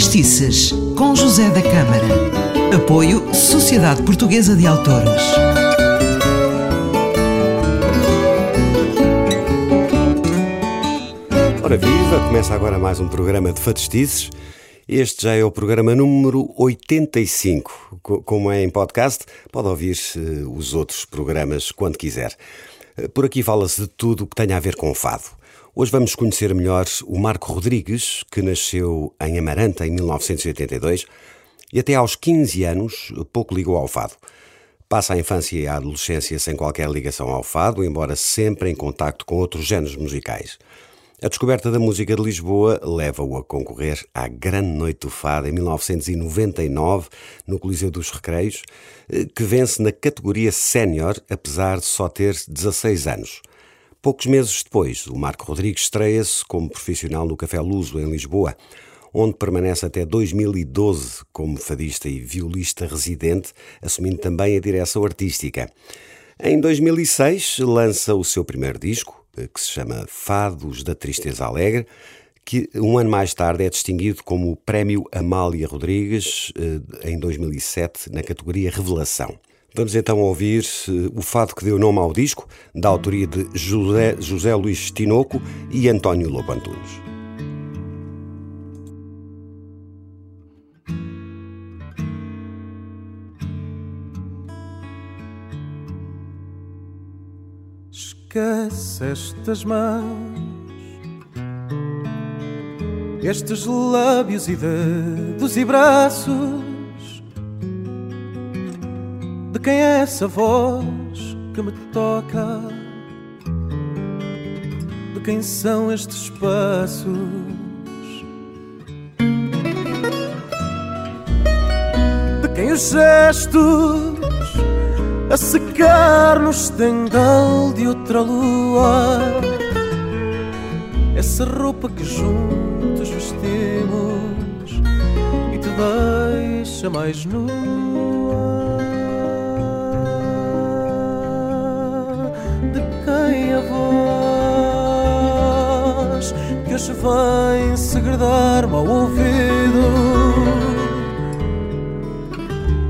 Fadistices, com José da Câmara. Apoio Sociedade Portuguesa de Autores. Ora viva, começa agora mais um programa de Fadistices. Este já é o programa número 85. Como é em podcast, pode ouvir eh, os outros programas quando quiser. Eh, por aqui fala-se de tudo o que tenha a ver com o fado. Hoje vamos conhecer melhor o Marco Rodrigues, que nasceu em Amaranta em 1982 e até aos 15 anos pouco ligou ao fado. Passa a infância e a adolescência sem qualquer ligação ao fado, embora sempre em contacto com outros géneros musicais. A descoberta da música de Lisboa leva-o a concorrer à Grande Noite do Fado em 1999, no Coliseu dos Recreios, eh, que vence na categoria sénior, apesar de só ter 16 anos. Poucos meses depois, o Marco Rodrigues estreia-se como profissional no Café Luso, em Lisboa, onde permanece até 2012 como fadista e violista residente, assumindo também a direção artística. Em 2006, lança o seu primeiro disco, eh, que se chama Fados da Tristeza Alegre, que um ano mais tarde é distinguido como o Prémio Amália Rodrigues, eh, em 2007, na categoria Revelação. Vamos então ouvir uh, o fado que deu nome ao disco, da autoria de José, José Luís Tinoco e António Lobo Antunes. Esquece estas mãos, estes lábios e dedos e braços quem é essa voz que me toca? De quem são estes passos? De quem os gestos a secar no estendal de outra lua? Essa roupa que juntos vestimos e te deixa mais nua. Voz que hoje vem segredar-me ao ouvido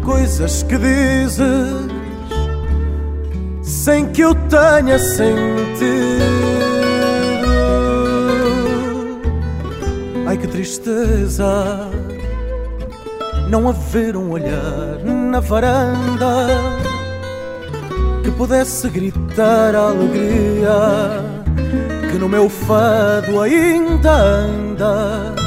coisas que dizes sem que eu tenha sentido. Ai que tristeza não haver um olhar na varanda que pudesse gritar a alegria que no meu fado ainda anda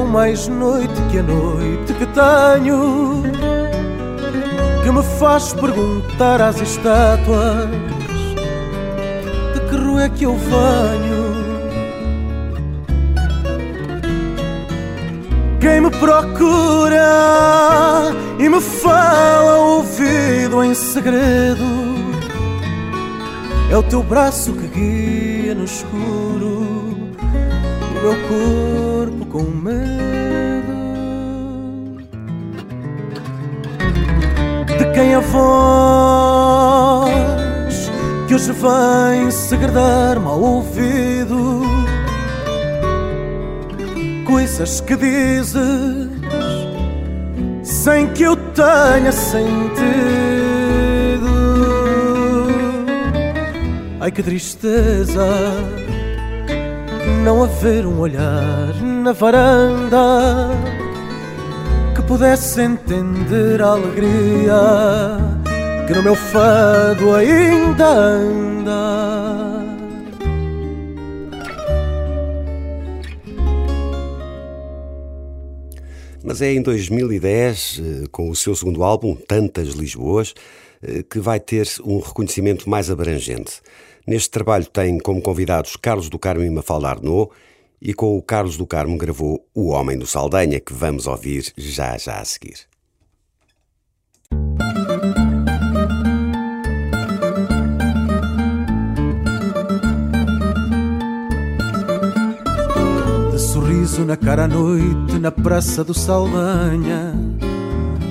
mais noite que a noite que tenho que me faz perguntar às estátuas de que rua é que eu venho. Quem me procura e me fala ao ouvido em segredo é o teu braço que guia no escuro meu corpo com medo. quem a voz que hoje vem segredar-me ao ouvido coisas que dizes sem que eu tenha sentido. Ai que tristeza não haver um olhar na varanda pudesse entender a alegria que no meu fado ainda anda. Mas é em 2010, eh, com o seu segundo álbum, Tantas Lisboas, eh, que vai ter um reconhecimento mais abrangente. Neste trabalho tem como convidados Carlos do Carmo e Mafalda Arnaud, e com o Carlos do Carmo gravou O Homem do Saldanha, que vamos ouvir já já a seguir. De sorriso na cara à noite, na praça do Saldanha,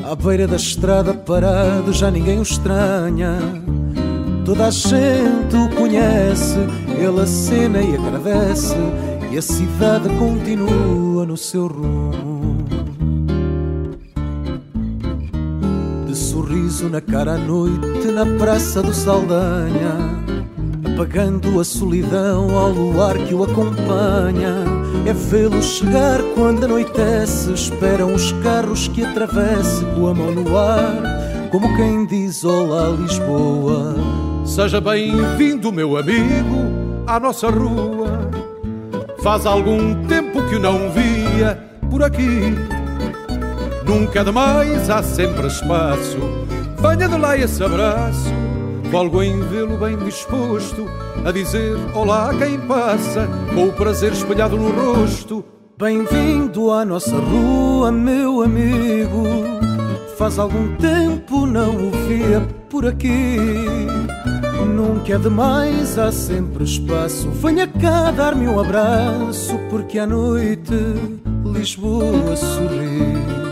à beira da estrada parado, já ninguém o estranha. Toda a gente o conhece, ele acena e agradece, e a cidade continua no seu rumo. De sorriso na cara à noite, na praça do Saldanha, apagando a solidão ao luar que o acompanha. É vê-lo chegar quando anoitece, esperam os carros que atravesse com a mão no ar, como quem diz Olá Lisboa. Seja bem-vindo, meu amigo, à nossa rua. Faz algum tempo que não via por aqui. Nunca é demais, há sempre espaço. Venha de lá esse abraço. Folgo em vê-lo bem disposto a dizer olá a quem passa, com o prazer espelhado no rosto. Bem-vindo à nossa rua, meu amigo. Faz algum tempo não o via por aqui. Nunca é demais, há sempre espaço. Venha cá dar-me um abraço, porque à noite Lisboa sorri.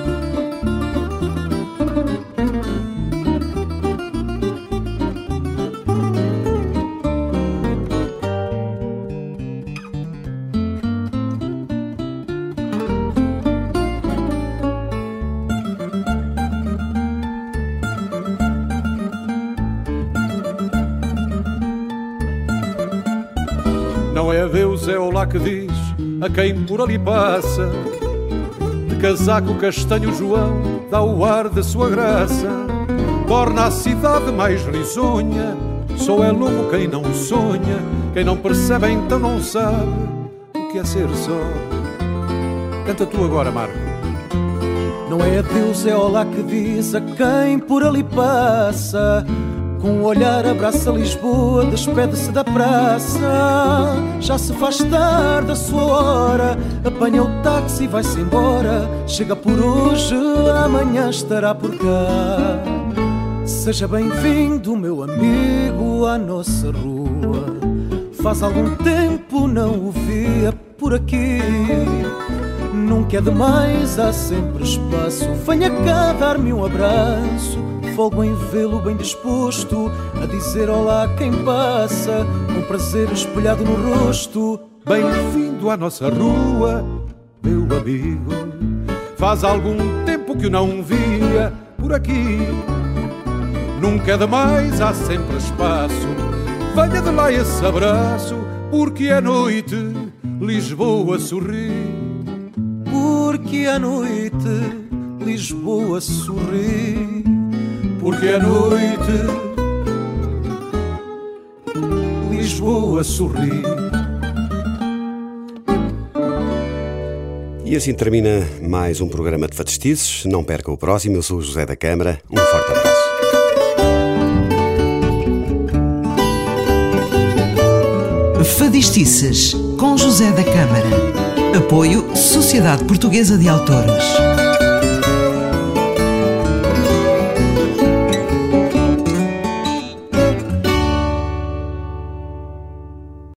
Não é Deus, é olá que diz a quem por ali passa. De casaco castanho João dá o ar da sua graça. Torna a cidade mais risonha. Só é louco quem não sonha. Quem não percebe então não sabe o que é ser só. Canta tu agora, Marco. Não é Deus, é olá que diz a quem por ali passa. Com um olhar abraça Lisboa, despede-se da praça. Já se faz tarde a sua hora, apanha o táxi e vai-se embora. Chega por hoje, amanhã estará por cá. Seja bem-vindo, meu amigo, à nossa rua. Faz algum tempo não o via por aqui. Nunca é demais, há sempre espaço. Venha cá dar-me um abraço. Folgo em vê-lo bem disposto a dizer olá a quem passa, com prazer espelhado no rosto. Bem-vindo à nossa rua, meu amigo. Faz algum tempo que o não via por aqui. Nunca é demais, há sempre espaço. Venha de lá esse abraço, porque à noite Lisboa sorri. Porque à noite Lisboa sorri. Porque à noite Lisboa sorri. E assim termina mais um programa de Fatestices. Não perca o próximo. Eu sou o José da Câmara. Um forte abraço. Fadistices com José da Câmara. Apoio Sociedade Portuguesa de Autores.